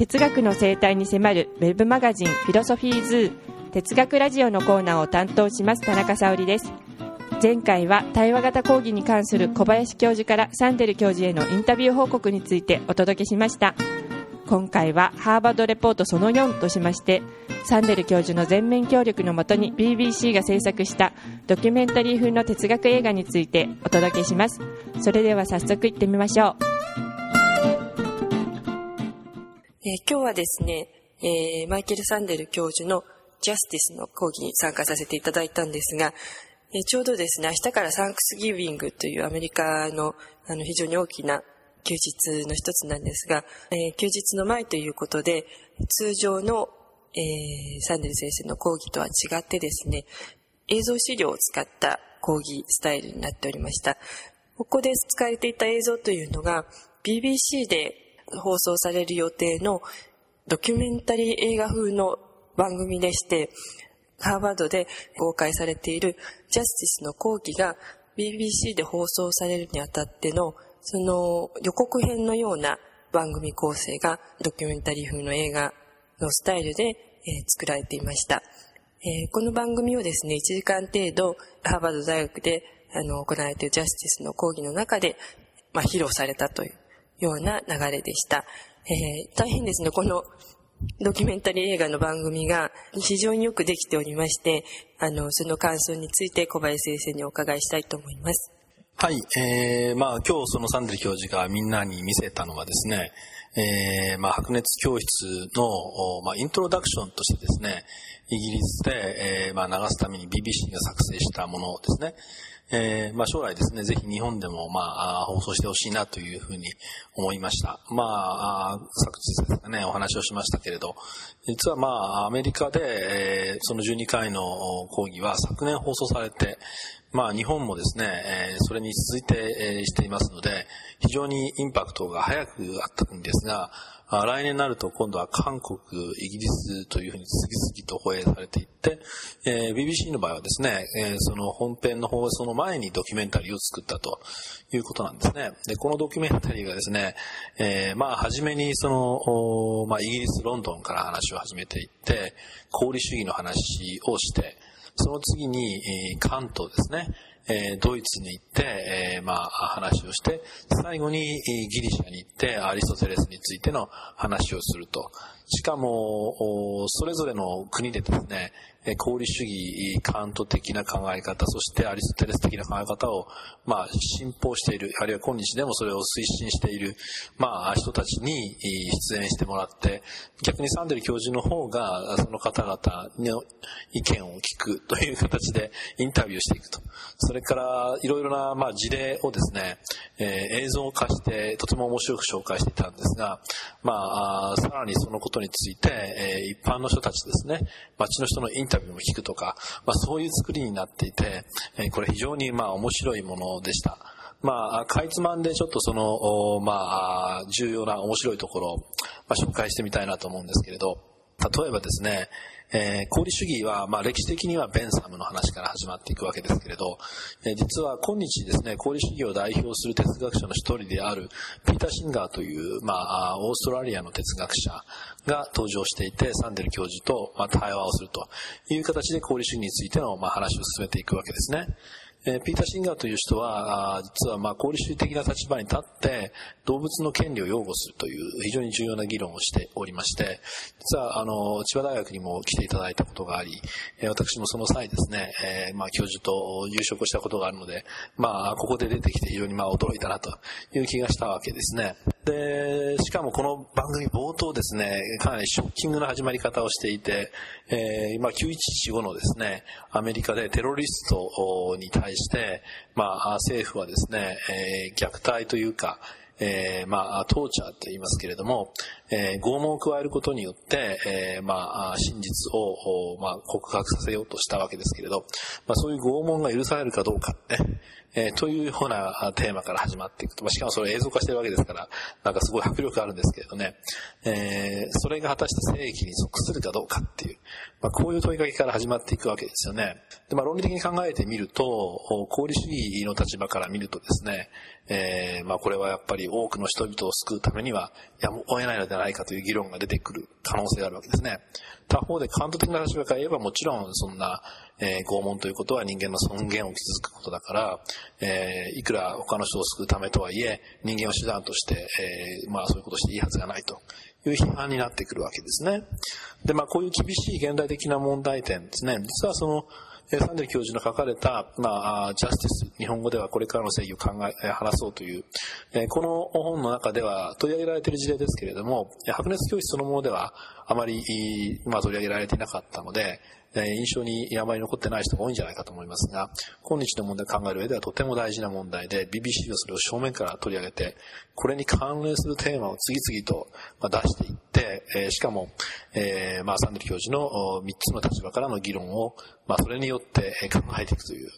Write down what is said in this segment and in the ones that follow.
哲学の生態に迫るウェブマガジンフィロソフィーズー哲学ラジオのコーナーを担当します田中沙織です。前回は対話型講義に関する小林教授からサンデル教授へのインタビュー報告についてお届けしました。今回はハーバードレポートその4としましてサンデル教授の全面協力のもとに BBC が制作したドキュメンタリー風の哲学映画についてお届けします。それでは早速いってみましょう、えー、今日はですね、えー、マイケル・サンデル教授のジャスティスの講義に参加させていただいたんですが、えー、ちょうどですね、明日からサンクスギビングというアメリカのあの非常に大きな休日の一つなんですが、え、休日の前ということで、通常の、え、サンデル先生の講義とは違ってですね、映像資料を使った講義スタイルになっておりました。ここで使われていた映像というのが、BBC で放送される予定のドキュメンタリー映画風の番組でして、ハーバードで公開されているジャスティスの講義が BBC で放送されるにあたってのその予告編のような番組構成がドキュメンタリー風の映画のスタイルで、えー、作られていました。えー、この番組をですね、1時間程度、ハーバード大学であの行われているジャスティスの講義の中で、まあ、披露されたというような流れでした。えー、大変ですね、このドキュメンタリー映画の番組が非常によくできておりまして、あの、その感想について小林先生にお伺いしたいと思います。はい、えー、まあ今日そのサンデル教授がみんなに見せたのはですね、えー、まあ白熱教室の、まあ、イントロダクションとしてですね、イギリスで、えー、まあ流すために BBC が作成したものですね。えー、まあ将来ですね、ぜひ日本でもまあ放送してほしいなというふうに思いました。まあ、昨日ですかね、お話をしましたけれど、実はまあアメリカで、えー、その12回の講義は昨年放送されて、まあ日本もですね、えー、それに続いて、えー、していますので、非常にインパクトが早くあったんですが、あ来年になると今度は韓国、イギリスというふうに次々と放映されていって、えー、BBC の場合はですね、えー、その本編の放送の前にドキュメンタリーを作ったということなんですね。で、このドキュメンタリーがですね、えー、まあ、初めにその、まあ、イギリス、ロンドンから話を始めていって、功利主義の話をして、その次に、えー、関東ですね、えー、ドイツに行って、えー、まあ、話をして、最後にギリシャに行って、アリストテレスについての話をすると。しかも、それぞれの国でですね、功利主義、カント的な考え方、そしてアリストテレス的な考え方を、まあ、信奉している、あるいは今日でもそれを推進している、まあ、人たちに出演してもらって、逆にサンデル教授の方が、その方々の意見を聞くという形でインタビューしていくと。それから、いろいろな、まあ、事例をですね、え、映像化して、とても面白く紹介していたんですが、まあ、さらにそのことについて、え、一般の人たちですね、街の人のインタビューも聞くとか、まあ、そういう作りになっていて、えー、これ非常にまあ面白いものでした。まあ、かいつまんでちょっとその、まあ、重要な面白いところを、まあ、紹介してみたいなと思うんですけれど、例えばですね、えー、功利主義は、まあ、歴史的にはベンサムの話から始まっていくわけですけれど、えー、実は今日ですね、功利主義を代表する哲学者の一人であるピーター・シンガーという、まあ、オーストラリアの哲学者が登場していて、サンデル教授と、まあ、対話をするという形で功利主義についての、まあ、話を進めていくわけですね。えー、ピーター・シンガーという人は、実はまあ功利主義的な立場に立って動物の権利を擁護するという非常に重要な議論をしておりまして、実はあの千葉大学にも来ていただいたことがあり、えー、私もその際ですね、えー、まあ教授と夕食をしたことがあるので、まあここで出てきて非常にまあ驚いたなという気がしたわけですね。で、しかもこの番組冒頭ですね、かなりショッキングな始まり方をしていて、えー、まあ9115のですね、アメリカでテロリストに対して、まあ、政府はですね、えー、虐待というか、えー、まあ、トーチャーって言いますけれども、えー、拷問を加えることによって、えー、まあ、真実を、まあ、告白させようとしたわけですけれど、まあ、そういう拷問が許されるかどうかね、えー、というようなテーマから始まっていくと、まあ、しかもそれ映像化してるわけですから、なんかすごい迫力あるんですけれどね、えー、それが果たして正義に属するかどうかっていう、まあ、こういう問いかけから始まっていくわけですよね。で、まあ、論理的に考えてみると、功利主義の立場から見るとですね、えー、まあ、これはやっぱり多くの人々を救うためには、やむを得ないのではないかという議論が出てくる可能性があるわけですね。他方で感動的な立場から言えばもちろんそんな、えー、拷問ということは人間の尊厳を傷つくことだから、えー、いくら他の人を救うためとはいえ、人間を手段として、えー、まあそういうことをしていいはずがないという批判になってくるわけですね。で、まあこういう厳しい現代的な問題点ですね。実はその、サンデル教授の書かれた、まあ、ジャスティス、日本語ではこれからの正義を考え、話そうという、この本の中では取り上げられている事例ですけれども、白熱教室そのものではあまり、まあ、取り上げられていなかったので、印象にあまり残ってない人が多いんじゃないかと思いますが、今日の問題を考える上ではとても大事な問題で、BBC はそれを正面から取り上げて、これに関連するテーマを次々と出していって、しかも、え、まあ、サンデル教授の3つの立場からの議論を、まあ、それによって考えていくという、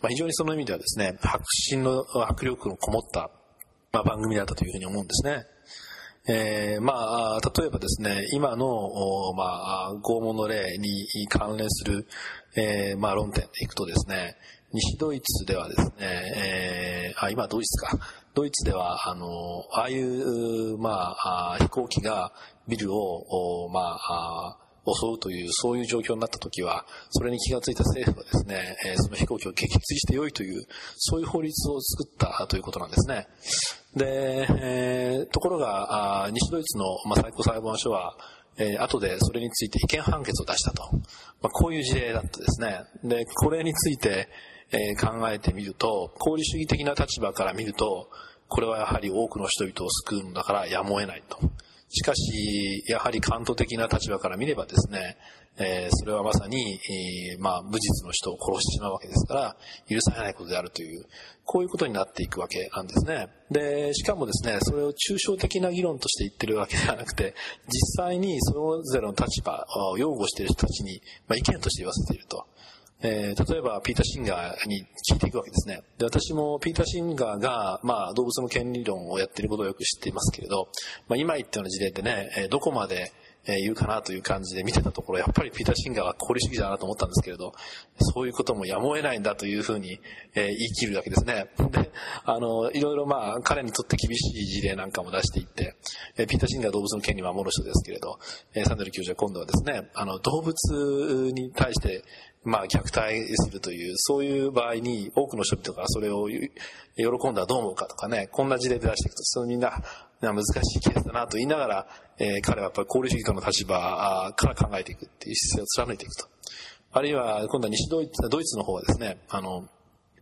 まあ、非常にその意味ではですね、迫真の迫力のこもった、まあ、番組だったというふうに思うんですね。えー、まあ、例えばですね、今の、まあ、拷問の例に関連する、えー、まあ、論点でいくとですね、西ドイツではですね、えー、あ、今ドイツか。ドイツでは、あの、ああいう、まあ、飛行機がビルを、まあ、襲うという、そういう状況になった時は、それに気がついた政府はですね、えその飛行機を撃墜してよいという、そういう法律を作ったということなんですね。で、えー、ところが、あ西ドイツの、まあ、最高裁判所は、えー、後でそれについて違憲判決を出したと。まあ、こういう事例だったですね。で、これについて、えー、考えてみると、功利主義的な立場から見ると、これはやはり多くの人々を救うんだからやむを得ないと。しかし、やはり関東的な立場から見ればですね、えー、それはまさに、えー、まあ、無実の人を殺してしまうわけですから、許されないことであるという、こういうことになっていくわけなんですね。で、しかもですね、それを抽象的な議論として言ってるわけではなくて、実際にそれぞれの立場を擁護している人たちに、まあ、意見として言わせていると。えー、例えばピーター・シンガーに聞いていくわけですね。で私もピーター・シンガーが、まあ、動物の権利論をやっていることをよく知っていますけれど、まあ、今言ったような事例でね、どこまでえ言うかなという感じで見てたところ、やっぱりピーター・シンガーは功利主義だなと思ったんですけれど、そういうこともやむを得ないんだというふうに、え言い切るわけですね。で、あの、いろいろまあ、彼にとって厳しい事例なんかも出していって、えピーター・シンガーは動物の権利を守る人ですけれど、えサンデル教授は今度はですね、あの、動物に対して、まあ、虐待するという、そういう場合に多くの人々がそれを喜んだらどう思うかとかね、こんな事例で出していくと、そのみんな、難しいケースだなと言いながら、えー、彼はやっぱり交流主義家の立場から考えていくっていう姿勢を貫いていくと。あるいは、今度は西ドイツ、ドイツの方はですね、あの、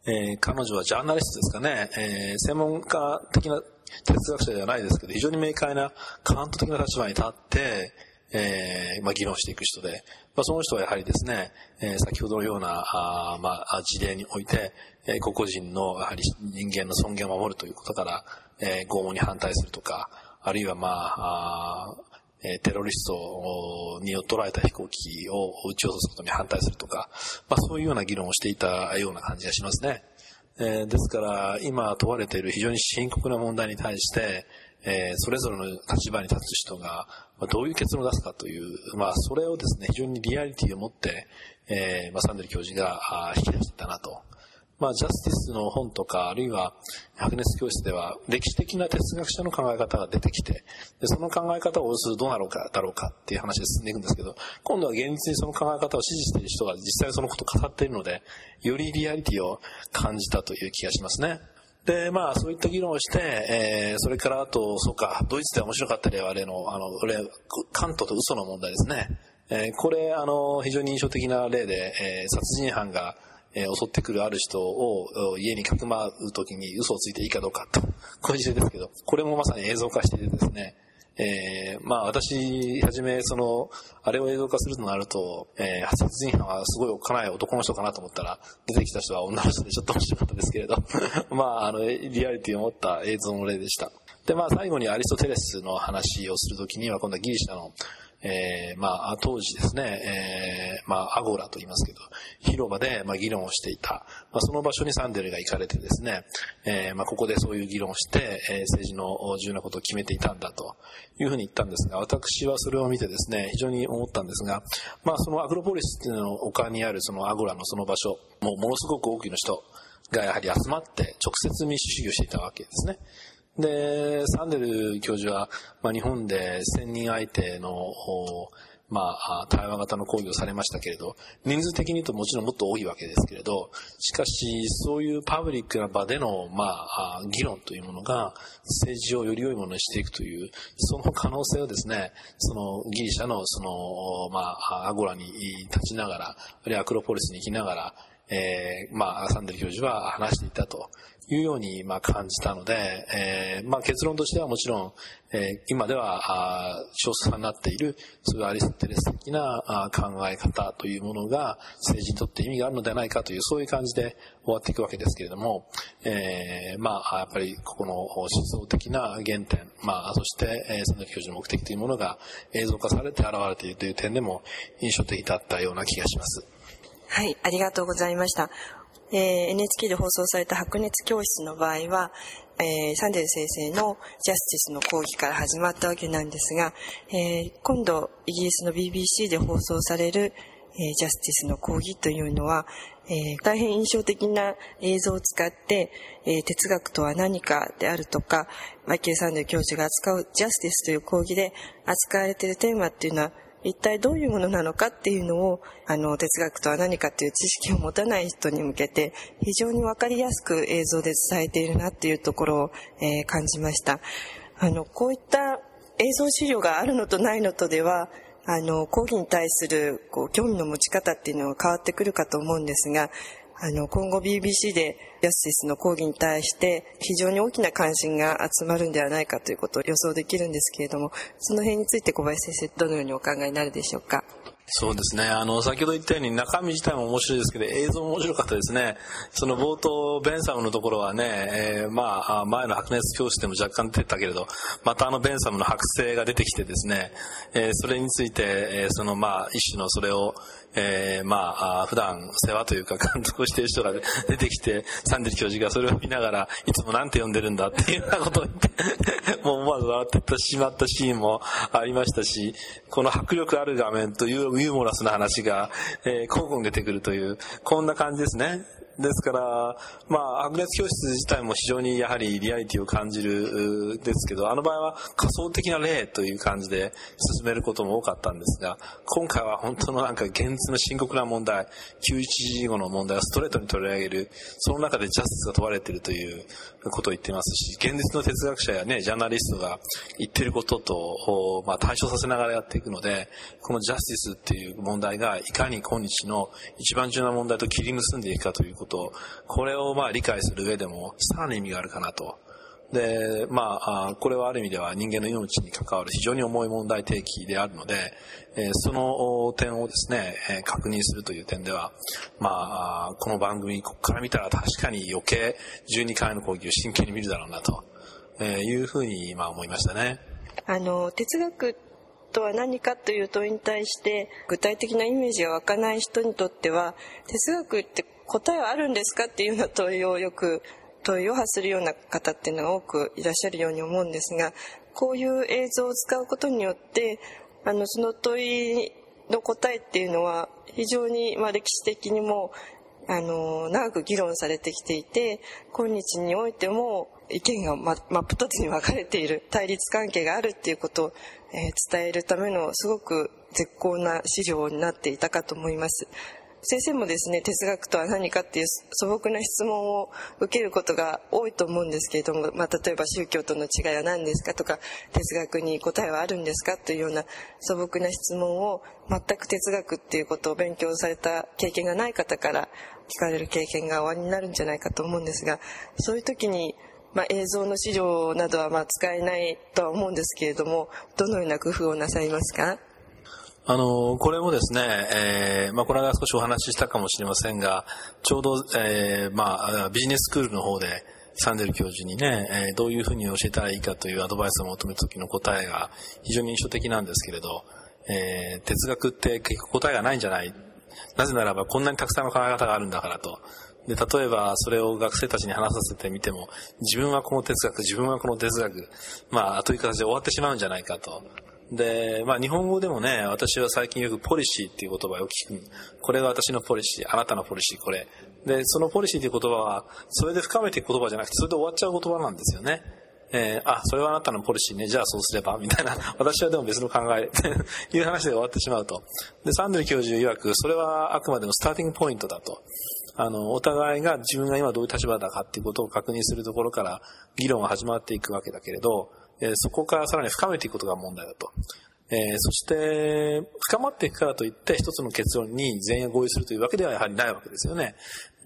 えー、彼女はジャーナリストですかね、えー、専門家的な哲学者ではないですけど、非常に明快なカウント的な立場に立って、えー、まあ、議論していく人で、まあ、その人はやはりですね、えー、先ほどのような、あまあ、事例において、えー、個々人の、やはり人間の尊厳を守るということから、えー、拷問に反対するとか、あるいはまあ、あえテロリストに捉えた飛行機を撃ち落とすことに反対するとか、まあ、そういうような議論をしていたような感じがしますね。えー、ですから、今問われている非常に深刻な問題に対して、えー、それぞれの立場に立つ人が、ま、どういう結論を出すかという、まあ、それをですね、非常にリアリティを持って、えー、まあ、サンデル教授が引き出していたなと。まあ、ジャスティスの本とか、あるいは白熱教室では、歴史的な哲学者の考え方が出てきて、でその考え方をするどうなろうか、だろうかっていう話で進んでいくんですけど、今度は現実にその考え方を支持している人が実際そのことを語っているので、よりリアリティを感じたという気がしますね。で、まあ、そういった議論をして、えー、それからあと、そうか、ドイツで面白かった例は、例の、あの、例、カントと嘘の問題ですね。えー、これ、あの、非常に印象的な例で、えー、殺人犯が、えー、襲ってくるある人を家にかくまうときに嘘をついていいかどうかと、こういう事例ですけど、これもまさに映像化しててですね、えー、まあ私、はじめ、その、あれを映像化するとなると、えー、殺人犯はすごいおっかない男の人かなと思ったら、出てきた人は女の人でちょっと面白かったですけれど、まあ、あの、リアリティを持った映像の例でした。で、まあ最後にアリストテレスの話をするときには、今度はギリシャのえー、まあ、当時ですね、えー、まあ、アゴラと言いますけど、広場で、まあ、議論をしていた。まあ、その場所にサンデルが行かれてですね、えー、まあ、ここでそういう議論をして、えー、政治の重要なことを決めていたんだというふうに言ったんですが、私はそれを見てですね、非常に思ったんですが、まあ、そのアグロポリスの丘にあるそのアゴラのその場所、もうものすごく多くの人がやはり集まって直接民主主義をしていたわけですね。で、サンデル教授は、まあ、日本で1000人相手の、まあ、対話型の講義をされましたけれど、人数的に言うともちろんもっと多いわけですけれど、しかし、そういうパブリックな場での、まあ、議論というものが、政治をより良いものにしていくという、その可能性をですね、そのギリシャの、その、まあ、アゴラに立ちながら、あるいはアクロポリスに行きながら、えー、まあ、サンデル教授は話していたというように、まあ、感じたので、えー、まあ、結論としてはもちろん、えー、今では、少数派になっている、そういアリストテレス的なあ考え方というものが政治にとって意味があるのではないかという、そういう感じで終わっていくわけですけれども、えー、まあ、やっぱりここの思想的な原点、まあ、そして、えー、その教授の目的というものが映像化されて現れているという点でも印象的だったような気がします。はい、ありがとうございました。えー、NHK で放送された白熱教室の場合は、えー、サンデル先生のジャスティスの講義から始まったわけなんですが、えー、今度イギリスの BBC で放送される、えー、ジャスティスの講義というのは、えー、大変印象的な映像を使って、えー、哲学とは何かであるとか、マイケル・サンデル教授が扱うジャスティスという講義で扱われているテーマっていうのは一体どういうものなのかっていうのを、あの、哲学とは何かっていう知識を持たない人に向けて、非常にわかりやすく映像で伝えているなっていうところを、えー、感じました。あの、こういった映像資料があるのとないのとでは、あの、講義に対する、こう、興味の持ち方っていうのは変わってくるかと思うんですが、あの、今後 BBC でジャスティスの講義に対して非常に大きな関心が集まるんではないかということを予想できるんですけれども、その辺について小林先生、どのようにお考えになるでしょうか？そうですね。あの、先ほど言ったように中身自体も面白いですけど、映像も面白かったですね。その冒頭、ベンサムのところはね、えー、まあ、前の白熱教室でも若干出てたけれど、またあのベンサムの剥製が出てきてですね、えー、それについて、えー、そのまあ、一種のそれを、えー、まあ、普段世話というか監督をしている人が 出てきて、サンデル教授がそれを見ながら、いつもなんて呼んでるんだっていうようなことを言って、もう思わず笑ってしまったシーンもありましたし、この迫力ある画面というユーモラスな話が、えー、交互に出てくるという、こんな感じですね。ですから、まあ、白熱教室自体も非常にやはりリアリティを感じるですけど、あの場合は仮想的な例という感じで進めることも多かったんですが、今回は本当のなんか現実の深刻な問題、911後の問題をストレートに取り上げる、その中でジャスティスが問われているということを言っていますし、現実の哲学者やね、ジャーナリストが言っていることと、まあ、対象させながらやっていくので、このジャスティスっていう問題がいかに今日の一番重要な問題と切り結んでいくかということ、これをまあ理解する上でもさらに意味があるかなと。で、まあ、これはある意味では人間の命に関わる非常に重い問題提起であるので、その点をですね、確認するという点では、まあ、この番組、ここから見たら確かに余計12回の講義を真剣に見るだろうなというふうに今思いましたね。あの、哲学とは何かという問いに対して具体的なイメージが湧かない人にとっては哲学って答えはあるんですかっていうような問いをよく問いを発するような方っていうのが多くいらっしゃるように思うんですがこういう映像を使うことによってあのその問いの答えっていうのは非常に、まあ、歴史的にもあの長く議論されてきていて今日においても意見が真っ二つに分かれている対立関係があるっていうことを、え、伝えるためのすごく絶好な資料になっていたかと思います。先生もですね哲学とは何かっていう素朴な質問を受けることが多いと思うんですけれども、まあ、例えば宗教との違いは何ですかとか哲学に答えはあるんですかというような素朴な質問を全く哲学っていうことを勉強された経験がない方から聞かれる経験がおありになるんじゃないかと思うんですがそういう時にまあ、映像の資料などはまあ使えないとは思うんですけれどもどのような工夫をなさいますか？あの、これもですね、えー、まあ、この間少しお話ししたかもしれませんが、ちょうど、えー、まあ、ビジネススクールの方で、サンデル教授にね、えー、どういうふうに教えたらいいかというアドバイスを求めた時の答えが非常に印象的なんですけれど、えー、哲学って結局答えがないんじゃない？なぜならばこんなにたくさんの考え方があるんだからと。で、例えばそれを学生たちに話させてみても、自分はこの哲学、自分はこの哲学、まあ、という形で終わってしまうんじゃないかと。で、まあ日本語でもね、私は最近よくポリシーっていう言葉を聞く。これが私のポリシー、あなたのポリシー、これ。で、そのポリシーっていう言葉は、それで深めていく言葉じゃなくて、それで終わっちゃう言葉なんですよね。えー、あ、それはあなたのポリシーね、じゃあそうすれば、みたいな、私はでも別の考え、と いう話で終わってしまうと。で、サンデル教授曰く、それはあくまでもスターティングポイントだと。あの、お互いが自分が今どういう立場だかっていうことを確認するところから議論が始まっていくわけだけれど、えー、そこからさらに深めていくことが問題だと。えー、そして、深まっていくからといって一つの結論に全員合意するというわけではやはりないわけですよね。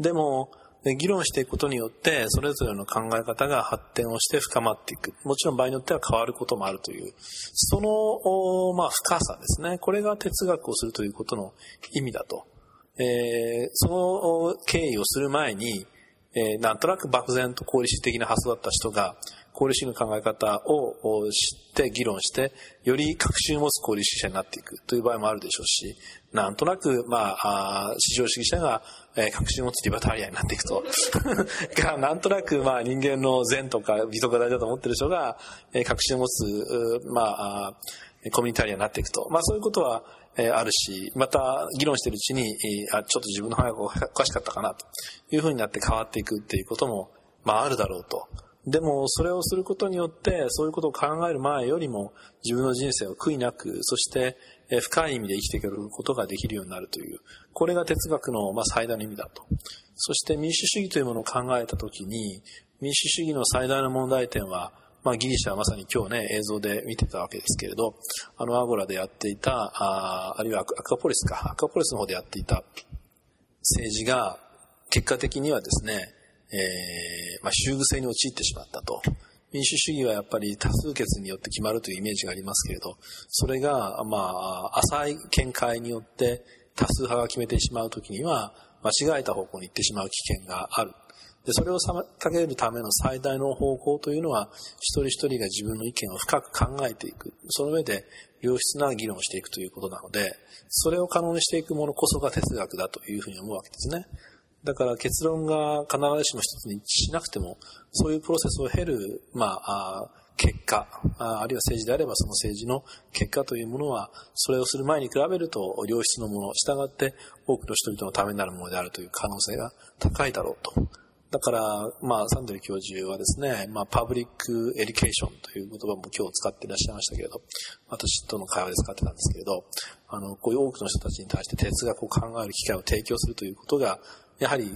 でも、議論していくことによって、それぞれの考え方が発展をして深まっていく。もちろん場合によっては変わることもあるという、その、まあ、深さですね。これが哲学をするということの意味だと。えー、その経緯をする前に、えー、なんとなく漠然と功利主義的な発想だった人が、功利主義の考え方を知って議論して、より確信を持つ功利主義者になっていくという場合もあるでしょうし、なんとなく、まあ、市場主義者が、えー、確信を持つリバタリアになっていくと。が、なんとなく、まあ、人間の善とか美とか大事だと思ってる人が、えー、確信を持つ、まあ、コミュニタリアになっていくと。まあ、そういうことは、え、あるし、また、議論してるうちに、あ、ちょっと自分の考えがおかしかったかな、というふうになって変わっていくっていうことも、まあ、あるだろうと。でも、それをすることによって、そういうことを考える前よりも、自分の人生を悔いなく、そして、深い意味で生きていくことができるようになるという、これが哲学の、まあ、最大の意味だと。そして民主主義というものを考えたときに、民主主義の最大の問題点は、まあ、ギリシャはまさに今日ね、映像で見てたわけですけれど、あのアゴラでやっていた、ああるいはアクアポリスか、アクアポリスの方でやっていた政治が、結果的にはですね、えー、まあ、修具性に陥ってしまったと。民主主義はやっぱり多数決によって決まるというイメージがありますけれど、それが、まあ、浅い見解によって多数派が決めてしまうときには、間違えた方向に行ってしまう危険がある。で、それを妨げるための最大の方向というのは、一人一人が自分の意見を深く考えていく。その上で、良質な議論をしていくということなので、それを可能にしていくものこそが哲学だというふうに思うわけですね。だから結論が必ずしも一つに一致しなくても、そういうプロセスを経る、まあ、結果あ、あるいは政治であればその政治の結果というものは、それをする前に比べると良質のもの、従って多くの人々のためになるものであるという可能性が高いだろうと。だから、まあ、サンデル教授はですね、まあ、 public education という言葉も今日使っていらっしゃいましたけれど、私との会話で使ってたんですけれど、あの、こういう多くの人たちに対して哲学を考える機会を提供するということが、やはり、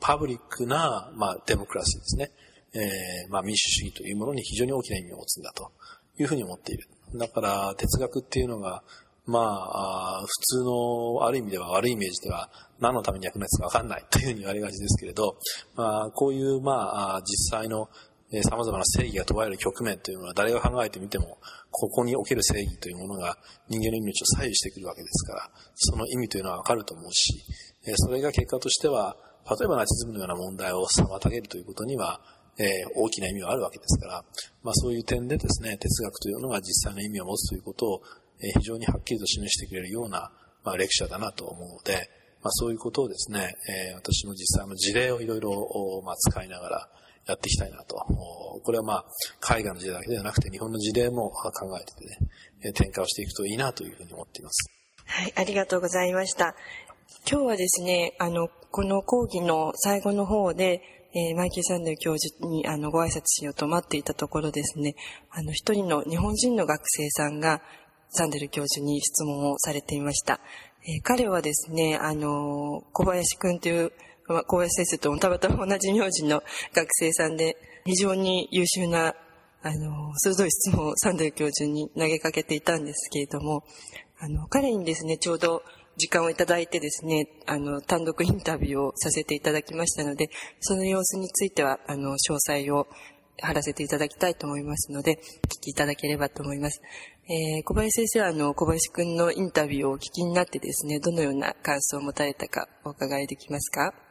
パブリックな、まあ、デモクラシーですね。えー、まあ、民主主義というものに非常に大きな意味を持つんだというふうに思っている。だから、哲学っていうのが、まあ、普通の、ある意味では悪いイメージでは、何のために役立つかわかんないというふうに言われがちですけれど、まあ、こういう、まあ、実際の、様々な正義が問われる局面というのは誰が考えてみても、ここにおける正義というものが人間の命を左右してくるわけですから、その意味というのはわかると思うし、それが結果としては、例えばナチズムのような問題を妨げるということには、え大きな意味はあるわけですから、まあそういう点でですね、哲学というのが実際の意味を持つということを、え非常にはっきりと示してくれるような、まあ、レクチャーだなと思うので、まあそういうことをですね、え私の実際の事例をいろいろ、まあ、使いながらやっていきたいなと。これはまあ海外の事例だけではなくて日本の事例も考えてね、展開をしていくといいなというふうに思っています。はい、ありがとうございました。今日はですね、あの、この講義の最後の方で、えー、マイケル・サンデル教授にあのご挨拶しようと待っていたところですね、あの、一人の日本人の学生さんが、サンデル教授に質問をされていました。えー、彼はですね、あの、小林くんという、まあ、小林先生ともたまたま同じ名字の学生さんで、非常に優秀な、あの、鋭い質問をサンデル教授に投げかけていたんですけれども、あの、彼にですね、ちょうど時間をいただいてですね、あの、単独インタビューをさせていただきましたので、その様子については、あの、詳細を貼らせていただきたいと思いますので、お聞きいただければと思います。えー、小林先生は、あの、小林くんのインタビューをお聞きになってですね、どのような感想を持たれたかお伺いできますか？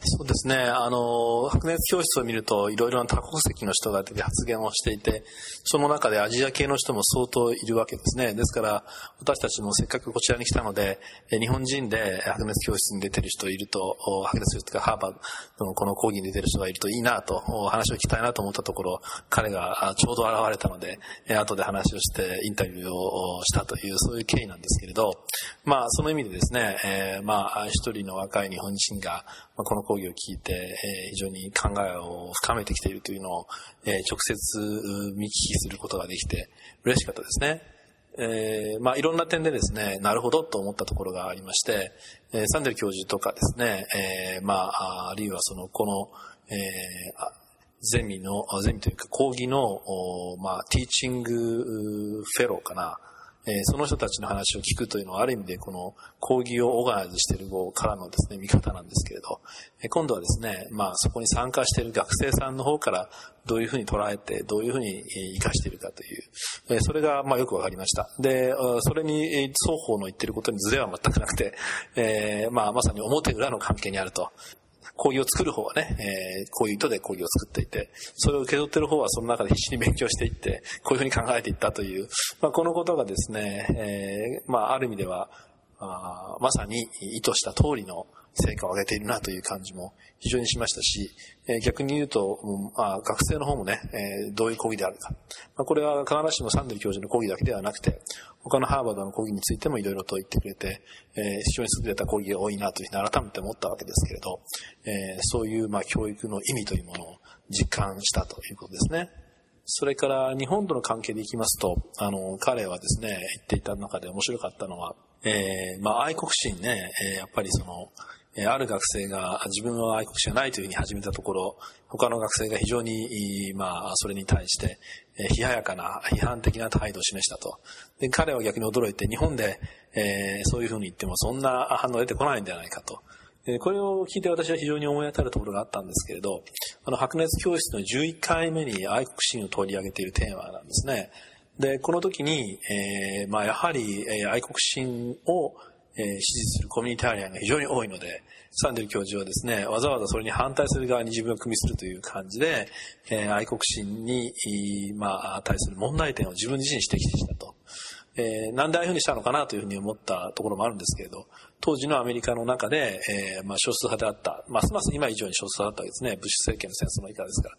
そうですね。あの、白熱教室を見ると、いろいろな多国籍の人が出て発言をしていて、その中でアジア系の人も相当いるわけですね。ですから、私たちもせっかくこちらに来たので、日本人で白熱教室に出てる人いると、白熱教室とかハーバードのこの講義に出てる人がいるといいなと、話を聞きたいなと思ったところ、彼がちょうど現れたので、後で話をしてインタビューをしたという、そういう経緯なんですけれど、まあ、その意味でですね、え、まあ、一人の若い日本人が、この講義を聞いて、えー、非常に考えを深めてきているというのを、えー、直接見聞きすることができて嬉しかったですね。えー、まあいろんな点でですね、なるほどと思ったところがありまして、えー、サンデル教授とかですね、えー、まあ、あるいはその、この、えー、ゼミの、ゼミというか講義の、まあ、ティーチングフェローかな、えその人たちの話を聞くというのはある意味でこの講義をオーガナイズしている方からのですね、見方なんですけれど、え今度はですね、まあそこに参加している学生さんの方からどういうふうに捉えて、どういうふうに活かしているかという、えそれがまあよくわかりました。で、それに双方の言ってることにズレは全くなくて、えまあまさに表裏の関係にあると。氷を作る方はね、えー、こういう意図で氷を作っていて、それを受け取ってる方はその中で必死に勉強していって、こういうふうに考えていったという、まあ、このことがですね、えー、まあ、ある意味では、あまさに意図した通りの成果を上げているなという感じも非常にしましたし、え、逆に言うと、まあ、学生の方もね、え、どういう講義であるか。ま、これは必ずしもサンデル教授の講義だけではなくて、他のハーバードの講義についてもいろいろと言ってくれて、え、非常に優れた講義が多いなというふうに改めて思ったわけですけれど、え、そういうま教育の意味というものを実感したということですね。それから日本との関係でいきますと、あの、彼はですね、言っていた中で面白かったのは、えー、まあ愛国心ね、えー、やっぱりその、ある学生が自分は愛国者じゃないというふうに始めたところ、他の学生が非常に、まあ、それに対して、冷ややかな、批判的な態度を示したと。で、彼は逆に驚いて、日本で、え、そういうふうに言ってもそんな反応が出てこないんじゃないかと。これを聞いて私は非常に思い当たるところがあったんですけれど、あの、白熱教室の11回目に愛国心を取り上げているテーマなんですね。で、この時に、えー、まあ、やはり、愛国心を、えー、支持するコミュニタリアンが非常に多いので、サンデル教授はですね、わざわざそれに反対する側に自分を組みするという感じで、えー、愛国心に、まあ、対する問題点を自分自身指摘したと。えー、なんでああいうふうにしたのかなというふうに思ったところもあるんですけれど、当時のアメリカの中で、えー、まあ少数派であった、ますます今以上に少数派だったわけですね。ブッシュ政権の戦争の以下ですから。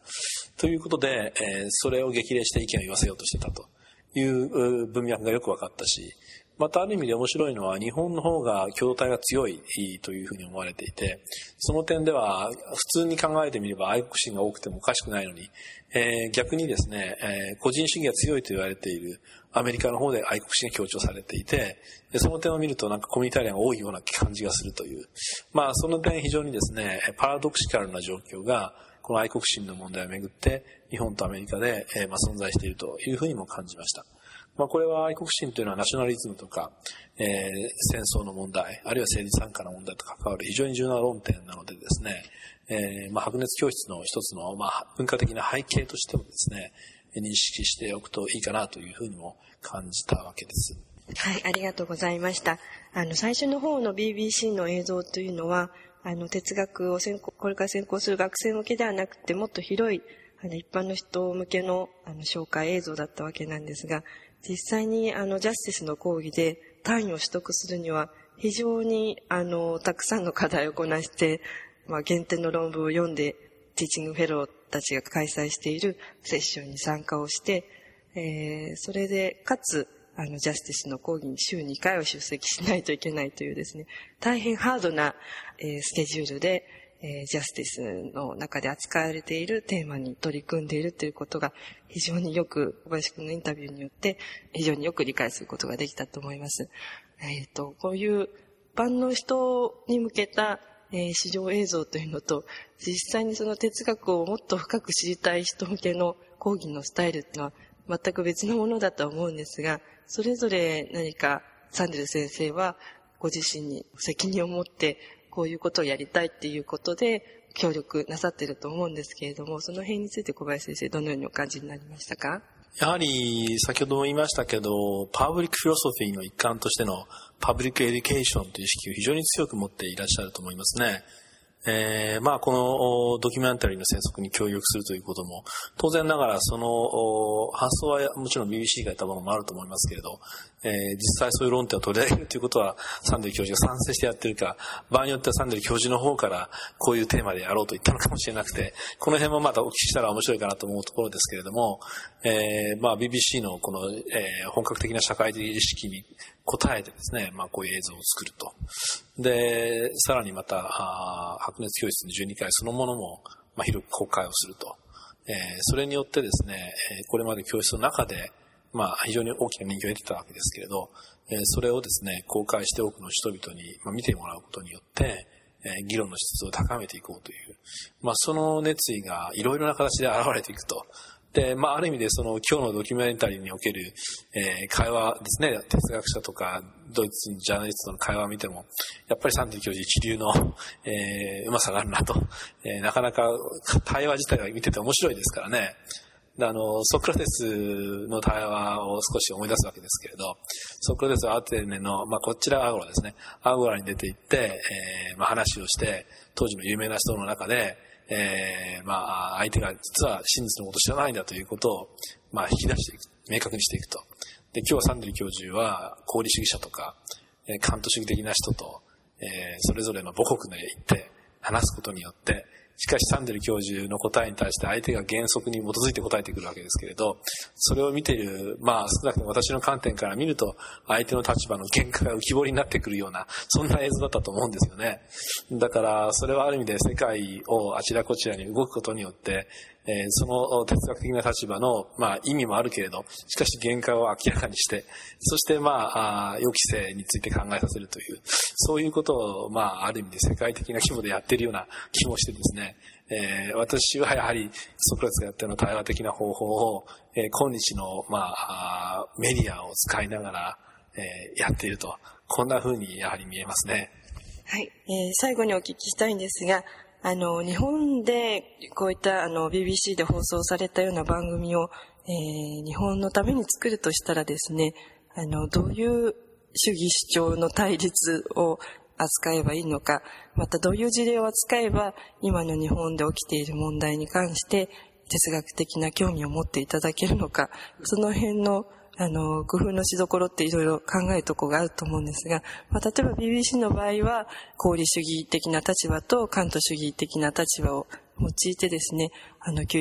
ということで、えー、それを激励して意見を言わせようとしてたという文脈がよく分かったし、またある意味で面白いのは日本の方が共同体が強いというふうに思われていて、その点では普通に考えてみれば愛国心が多くてもおかしくないのに、えー、逆にですね、えー、個人主義が強いと言われているアメリカの方で愛国心が強調されていて、でその点を見るとなんかコミュニタリアンが多いような感じがするという、まあその点非常にですね、パラドクシカルな状況がこの愛国心の問題をめぐって日本とアメリカで、えーまあ、存在しているというふうにも感じました。まあ、これは愛国心というのはナショナリズムとか、えー、戦争の問題、あるいは政治参加の問題と関わる非常に重要な論点なのでですね、えー、まあ、白熱教室の一つの、まあ、文化的な背景としてもですね、認識しておくといいかなというふうにも感じたわけです。はい、ありがとうございました。あの、最初の方の BBC の映像というのは、あの、哲学を専攻、これから専攻する学生向けではなくて、もっと広い、あの、一般の人向けの、あの、紹介映像だったわけなんですが、実際にあのジャスティスの講義で単位を取得するには非常にあのたくさんの課題をこなして、まあ、原点の論文を読んでティーチングフェローたちが開催しているセッションに参加をして、えー、それでかつあのジャスティスの講義に週2回は出席しないといけないというですね大変ハードな、えー、スケジュールでえー、ジャスティスの中で扱われているテーマに取り組んでいるということが非常によく、小林くんのインタビューによって非常によく理解することができたと思います。えっ、ー、と、こういう一般の人に向けた、えー、市場映像というのと、実際にその哲学をもっと深く知りたい人向けの講義のスタイルっていうのは全く別のものだと思うんですが、それぞれ何かサンデル先生はご自身に責任を持ってこういうことをやりたいっていうことで協力なさってると思うんですけれども、その辺について小林先生、どのようにお感じになりましたか？やはり、先ほども言いましたけど、パブリックフィロソフィーの一環としてのパブリックエデュケーションという意識を非常に強く持っていらっしゃると思いますね。えー、まあこのドキュメンタリーの制作に協力するということも、当然ながらその発想はもちろん BBC がやったものもあると思いますけれど、えー、実際そういう論点を取り上げるということはサンデル教授が賛成してやってるか、場合によってはサンデル教授の方からこういうテーマでやろうと言ったのかもしれなくて、この辺もまたお聞きしたら面白いかなと思うところですけれども、えー、まあ BBC のこの、えー、本格的な社会的意識に答えてですね、まあ、こういう映像を作ると。で、さらにまた、白熱教室の12回そのものも、まあ、広く公開をすると。えー、それによってですね、これまで教室の中で、まあ、非常に大きな人気を得てたわけですけれど、えー、それをですね、公開して多くの人々に、まあ、見てもらうことによって、えー、議論の質を高めていこうという、まあ、その熱意がいろいろな形で現れていくと。で、まあ、ある意味でその今日のドキュメンタリーにおける、えー、会話ですね、哲学者とかドイツのジャーナリストの会話を見ても、やっぱりサンディ教授一流の、えー、うまさがあるなと、えー、なかなか対話自体が見てて面白いですからね。であの、ソクラテスの対話を少し思い出すわけですけれど、ソクラテスはアテネの、まあ、こちらアゴラですね。アゴラに出て行って、えー、まあ、話をして、当時の有名な人の中で、えー、まあ、相手が実は真実のこと知らないんだということを、まあ、引き出していく、明確にしていくと。で、今日サンデリー教授は、功理主義者とか、えー、カント主義的な人と、えー、それぞれの母国に行って話すことによって、しかしサンデル教授の答えに対して相手が原則に基づいて答えてくるわけですけれど、それを見ている、まあ少なくとも私の観点から見ると、相手の立場の喧嘩が浮き彫りになってくるような、そんな映像だったと思うんですよね。だから、それはある意味で世界をあちらこちらに動くことによって、え、その哲学的な立場の、まあ、意味もあるけれど、しかし限界を明らかにして、そして、まあ、あ予期性について考えさせるという、そういうことを、まあ、ある意味で世界的な規模でやっているような気もしてですね、えー、私はやはりソクラスがやったような対話的な方法を、えー、今日の、まあ、メディアを使いながら、えー、やっていると、こんな風にやはり見えますね。はい。えー、最後にお聞きしたいんですが、あの、日本でこういったあの BBC で放送されたような番組を、えー、日本のために作るとしたらですね、あの、どういう主義主張の対立を扱えばいいのか、またどういう事例を扱えば今の日本で起きている問題に関して哲学的な興味を持っていただけるのか、その辺のあの、工夫のしどころっていろいろ考えるとこがあると思うんですが、まあ、例えば BBC の場合は、功利主義的な立場と関東主義的な立場を用いてですね、あの、911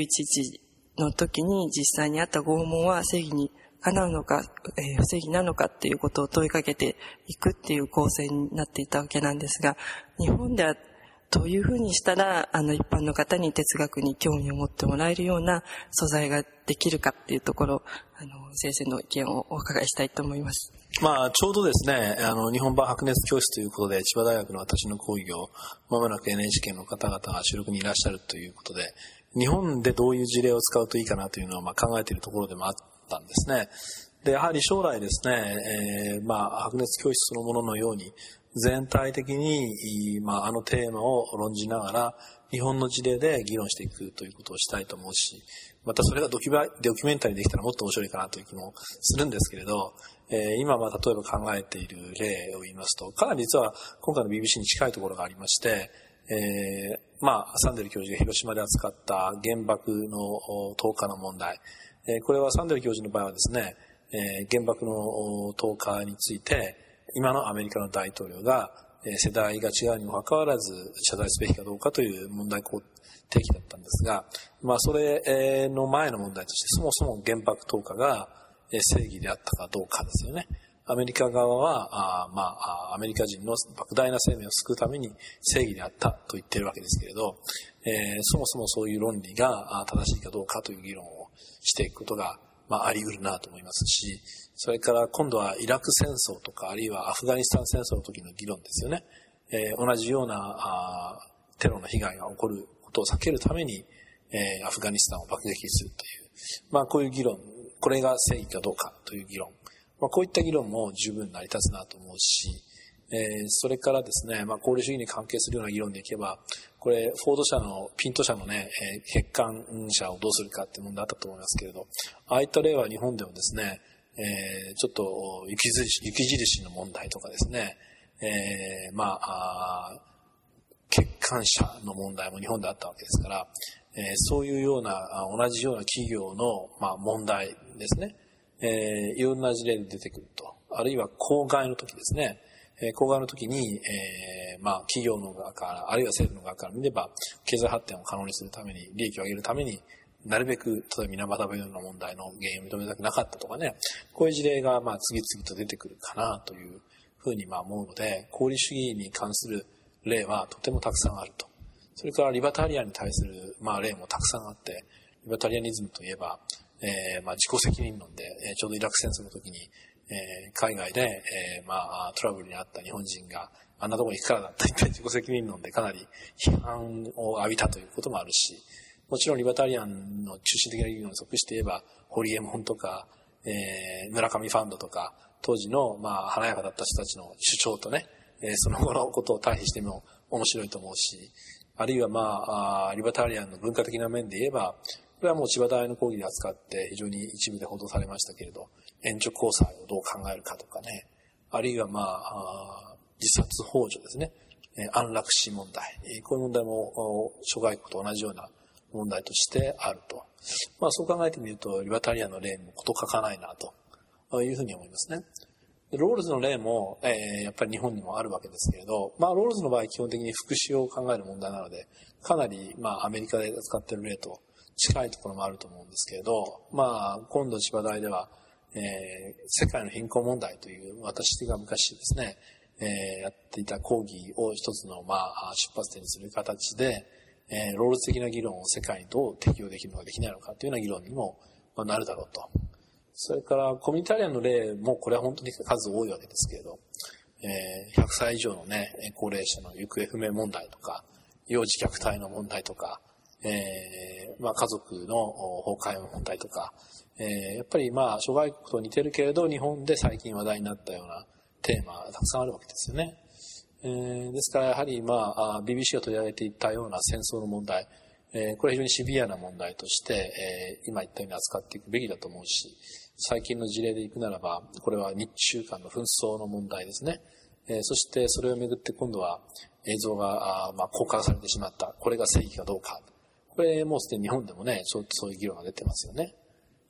の時に実際にあった拷問は正義にかなうのか、えー、不正義なのかっていうことを問いかけていくっていう構成になっていたわけなんですが、日本ではどういうふうにしたら、あの、一般の方に哲学に興味を持ってもらえるような素材ができるかっていうところ、あの、先生の意見をお伺いしたいと思います。まあ、ちょうどですね、あの、日本版白熱教室ということで、千葉大学の私の講義を、まもなく NHK の方々が収録にいらっしゃるということで、日本でどういう事例を使うといいかなというのは、まあ、考えているところでもあったんですね。で、やはり将来ですね、えー、まあ、白熱教室そのもののように、全体的に、まあ、あのテーマを論じながら、日本の事例で議論していくということをしたいと思うし、またそれがドキュドキュメンタリーできたらもっと面白いかなという気もするんですけれど、えー、今、まあ、例えば考えている例を言いますと、かなり実は今回の BBC に近いところがありまして、えー、まあ、サンデル教授が広島で扱った原爆の投下の問題。えー、これはサンデル教授の場合はですね、えー、原爆の投下について、今のアメリカの大統領が、世代が違うにもかかわらず謝罪すべきかどうかという問題提起だったんですが、まあ、それの前の問題として、そもそも原爆投下が正義であったかどうかですよね。アメリカ側は、あまあ、アメリカ人の莫大な生命を救うために正義であったと言っているわけですけれど、えー、そもそもそういう論理が正しいかどうかという議論をしていくことが、まあ、あり得るなと思いますし、それから今度はイラク戦争とか、あるいはアフガニスタン戦争の時の議論ですよね。えー、同じようなあテロの被害が起こることを避けるために、えー、アフガニスタンを爆撃するという、まあこういう議論、これが正義かどうかという議論、まあこういった議論も十分成り立つなと思うし、えー、それからですね、まあ、功利主義に関係するような議論でいけば、これ、フォード社の、ピント社のね、えー、欠陥車をどうするかって問題あったと思いますけれど、ああいった例は日本でもですね、えー、ちょっと雪印、雪印の問題とかですね、えー、まあ、欠陥者の問題も日本であったわけですから、えー、そういうような、同じような企業の、まあ、問題ですね、えー、いろんな事例で出てくると。あるいは公害の時ですね、えー、公害の時に、えー、まあ、企業の側から、あるいは政府の側から見れば、経済発展を可能にするために、利益を上げるために、なるべく、例えば水俣病の問題の原因を認めたくなかったとかね、こういう事例がまあ次々と出てくるかなというふうにまあ思うので、功利主義に関する例はとてもたくさんあると。それからリバタリアンに対するまあ例もたくさんあって、リバタリアニズムといえば、えー、まあ自己責任論で、えー、ちょうどイラク戦争の時に、えー、海外で、えー、まあトラブルにあった日本人があんなとこに行くからだと言って自己責任論でかなり批判を浴びたということもあるし、もちろんリバタリアンの中心的な理論に属して言えば、ホリエモンとか、えー、村上ファンドとか、当時の、まあ、華やかだった人たちの主張とね、えー、その後のことを対比しても面白いと思うし、あるいはまあ、あリバタリアンの文化的な面で言えば、これはもう千葉大の講義で扱って非常に一部で報道されましたけれど、援助交際をどう考えるかとかね、あるいはまあ、あ自殺幇助ですね、安楽死問題、こういう問題も諸外国と同じような問題としてあると。まあそう考えてみると、リバタリアンの例も事欠かないなというふうに思いますね。ロールズの例も、えー、やっぱり日本にもあるわけですけれど、まあロールズの場合基本的に福祉を考える問題なので、かなりまあアメリカで使っている例と近いところもあると思うんですけれど、まあ今度千葉大では、えー、世界の貧困問題という私が昔ですね、えー、やっていた講義を一つのまあ出発点にする形で、えー、ロール的な議論を世界にどう適用できるのかできないのかというような議論にも、ま、なるだろうと。それからコミュニタリアンの例もこれは本当に数多いわけですけれど、えー、100歳以上のね、高齢者の行方不明問題とか、幼児虐待の問題とか、えー、まあ家族の崩壊の問題とか、えー、やっぱりまあ諸外国と似てるけれど日本で最近話題になったようなテーマがたくさんあるわけですよね。えー、ですからやはり、まあ、BBC が取り上げていたような戦争の問題、えー、これは非常にシビアな問題として、えー、今言ったように扱っていくべきだと思うし、最近の事例でいくならば、これは日中間の紛争の問題ですね。え、そしてそれをめぐって今度は映像があ、まあ、公開されてしまった。これが正義かどうか。これもうすでに日本でもね、ちょっとそういう議論が出てますよね。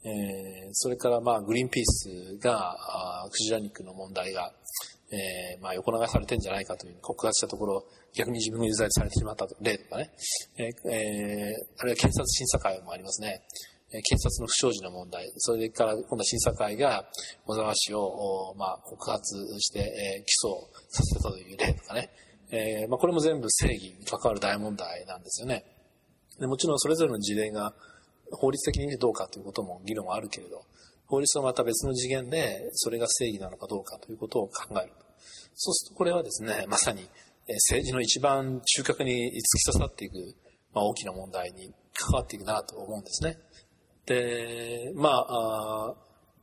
えー、それからまあグリーンピースが、あクジラ肉の問題が、えー、まあ横流されてんじゃないかという告発したところ、逆に自分が有罪されてしまった例とかね、えー、えー、あるいは検察審査会もありますね。検察の不祥事の問題、それから今度は審査会が小沢氏を、まあ、告発して、えー、起訴させたという例とかね、えーまあ、これも全部正義に関わる大問題なんですよね。でもちろんそれぞれの事例が法律的にどうかということも議論はあるけれど、法律はまた別の次元でそれが正義なのかどうかということを考える。そうするとこれはですね、まさに政治の一番中核に突き刺さっていく、まあ、大きな問題に関わっていくなと思うんですね。で、まあ、あ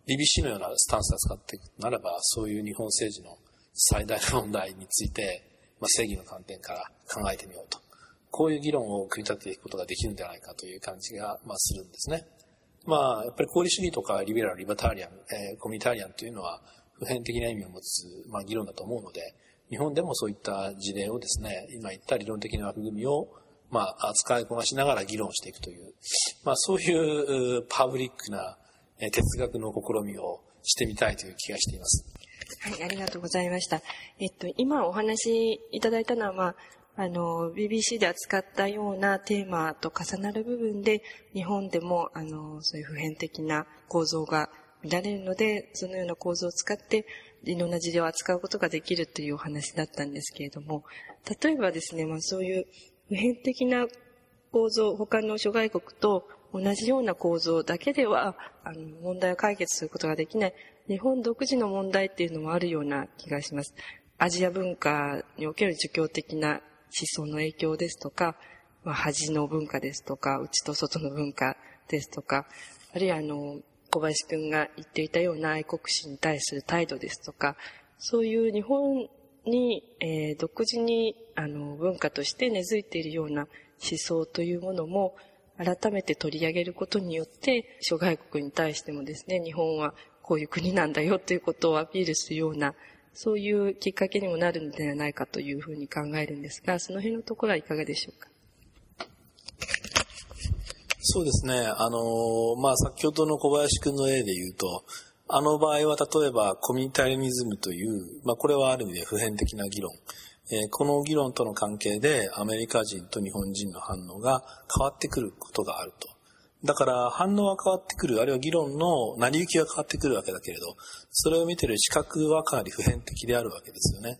BBC のようなスタンスを使っていくならば、そういう日本政治の最大の問題について、まあ、正義の観点から考えてみようと。こういう議論を組み立てていくことができるんじゃないかという感じが、まあ、するんですね。まあ、やっぱり功利主義とかリベラル、リバタリアン、えー、コミュニタリアンというのは普遍的な意味を持つ、まあ、議論だと思うので、日本でもそういった事例をですね、今言った理論的な枠組みを、まあ、使いこなしながら議論していくという、まあ、そういうパブリックな哲学の試みをしてみたいという気がしています。はい、ありがとうございました。えっと、今お話しいただいたのは、まあ、あの、BBC で扱ったようなテーマと重なる部分で、日本でも、あの、そういう普遍的な構造が見られるので、そのような構造を使って、いろんな事例を扱うことができるというお話だったんですけれども、例えばですね、まあそういう普遍的な構造、他の諸外国と同じような構造だけでは、あの、問題を解決することができない、日本独自の問題っていうのもあるような気がします。アジア文化における儒教的な思想の影響ですとか、まあ、恥の文化ですとか、内と外の文化ですとか、あるいはあの、小林くんが言っていたような愛国心に対する態度ですとか、そういう日本に、えー、独自にあの文化として根付いているような思想というものも改めて取り上げることによって諸外国に対してもですね日本はこういう国なんだよということをアピールするようなそういうきっかけにもなるのではないかというふうに考えるんですが、その辺のところはいかがでしょうか？そうですね。あの、まあ、先ほどの小林くんの例で言うと、あの場合は例えばコミュニタリニズムという、まあ、これはある意味で普遍的な議論。えー、この議論との関係でアメリカ人と日本人の反応が変わってくることがあると。だから反応は変わってくる、あるいは議論の成り行きが変わってくるわけだけれど、それを見てる視覚はかなり普遍的であるわけですよね。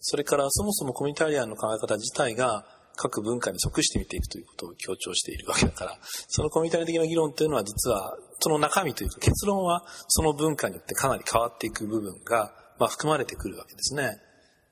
それからそもそもコミュニタリアンの考え方自体が各文化に即して見ていくということを強調しているわけだから、そのコミュニタリ的な議論というのは実は、その中身というか結論はその文化によってかなり変わっていく部分が、まあ、含まれてくるわけですね。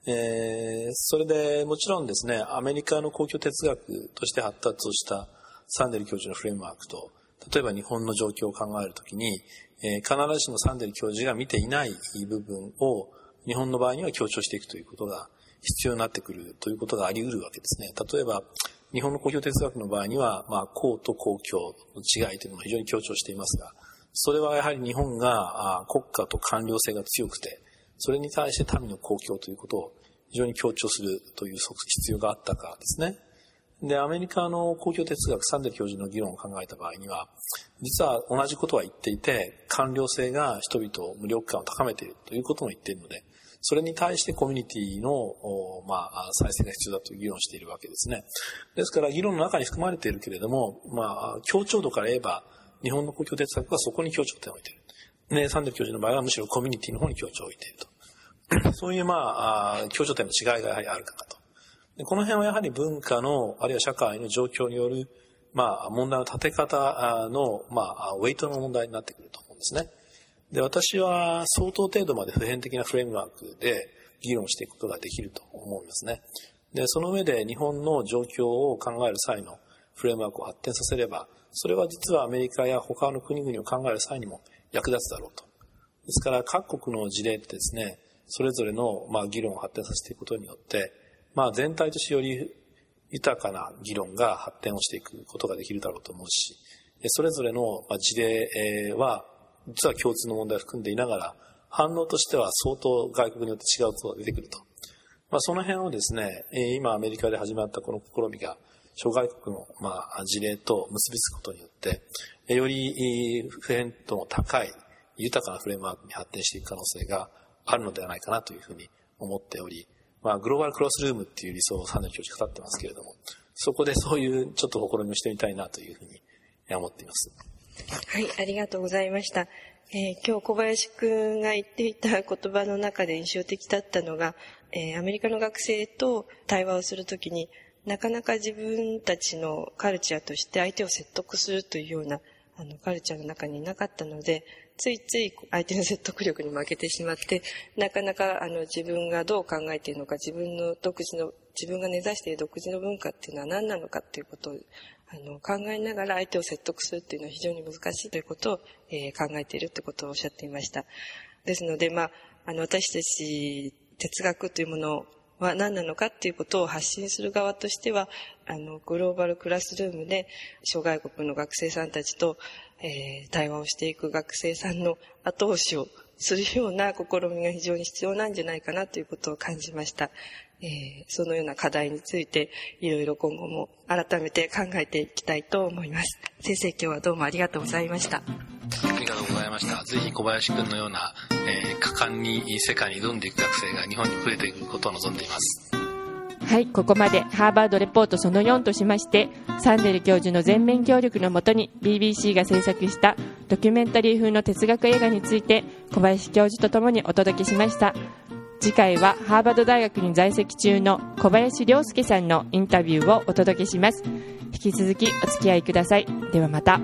えー、それでもちろんですね、アメリカの公共哲学として発達をしたサンデル教授のフレームワークと、例えば日本の状況を考えるときに、えー、必ずしもサンデル教授が見ていない部分を日本の場合には強調していくということが必要になってくるということがあり得るわけですね。例えば、日本の公共哲学の場合には、まあ、公と公共の違いというのも非常に強調していますが、それはやはり日本が国家と官僚性が強くて、それに対して民の公共ということを非常に強調するという必要があったからですね。で、アメリカの公共哲学、サンデル教授の議論を考えた場合には、実は同じことは言っていて、官僚性が人々を無力感を高めているということも言っているので、それに対してコミュニティの、まあ、再生が必要だという議論しているわけですね。ですから、議論の中に含まれているけれども、まあ、強調度から言えば、日本の公共哲学はそこに強調点を置いている。ね、サンデル教授の場合はむしろコミュニティの方に強調を置いていると。そういう、まあ、強調点の違いがやはりあるかと。でこの辺はやはり文化の、あるいは社会の状況による、まあ、問題の立て方の、まあ、ウェイトの問題になってくると思うんですね。で、私は相当程度まで普遍的なフレームワークで議論していくことができると思うんですね。で、その上で日本の状況を考える際のフレームワークを発展させれば、それは実はアメリカや他の国々を考える際にも役立つだろうと。ですから各国の事例ってですね、それぞれのまあ議論を発展させていくことによって、まあ全体としてより豊かな議論が発展をしていくことができるだろうと思うし、それぞれの事例は実は共通の問題を含んでいながら、反応としては相当外国によって違うことが出てくると。まあ、その辺をですね、今アメリカで始まったこの試みが、諸外国の、まあ、事例と結びつくことによって、より普遍度の高い豊かなフレームワークに発展していく可能性があるのではないかなというふうに思っており、まあ、グローバルクロスルームっていう理想をサンデル教授語ってますけれども、そこでそういうちょっと試みをしてみたいなというふうに思っています。はい、ありがとうございました。えー、今日小林くんが言っていた言葉の中で印象的だったのが、えー、アメリカの学生と対話をするときになかなか自分たちのカルチャーとして相手を説得するというようなあのカルチャーの中になかったので、ついつい相手の説得力に負けてしまって、なかなかあの自分がどう考えているのか、自分の独自の、自分が根ざしている独自の文化っていうのは何なのかっていうことをあの考えながら相手を説得するっていうのは非常に難しいということを、えー、考えているということをおっしゃっていました。ですので、まあ、あの私たち哲学というものをは何なのかっていうことを発信する側としては、あの、グローバルクラスルームで諸外国の学生さんたちと、えー、対話をしていく学生さんの後押しをするような試みが非常に必要なんじゃないかなということを感じました。えー、そのような課題についていろいろ今後も改めて考えていきたいと思います。先生今日はどうもありがとうございました。ました。ぜひ小林くんのような、えー、果敢に世界に挑んでいく学生が日本に増えていくことを望んでいます。はい、ここまでハーバードレポートその4としまして、サンデル教授の全面協力のもとに BBC が制作したドキュメンタリー風の哲学映画について小林教授とともにお届けしました。次回はハーバード大学に在籍中の小林亮介さんのインタビューをお届けします。引き続きお付き合いください。ではまた。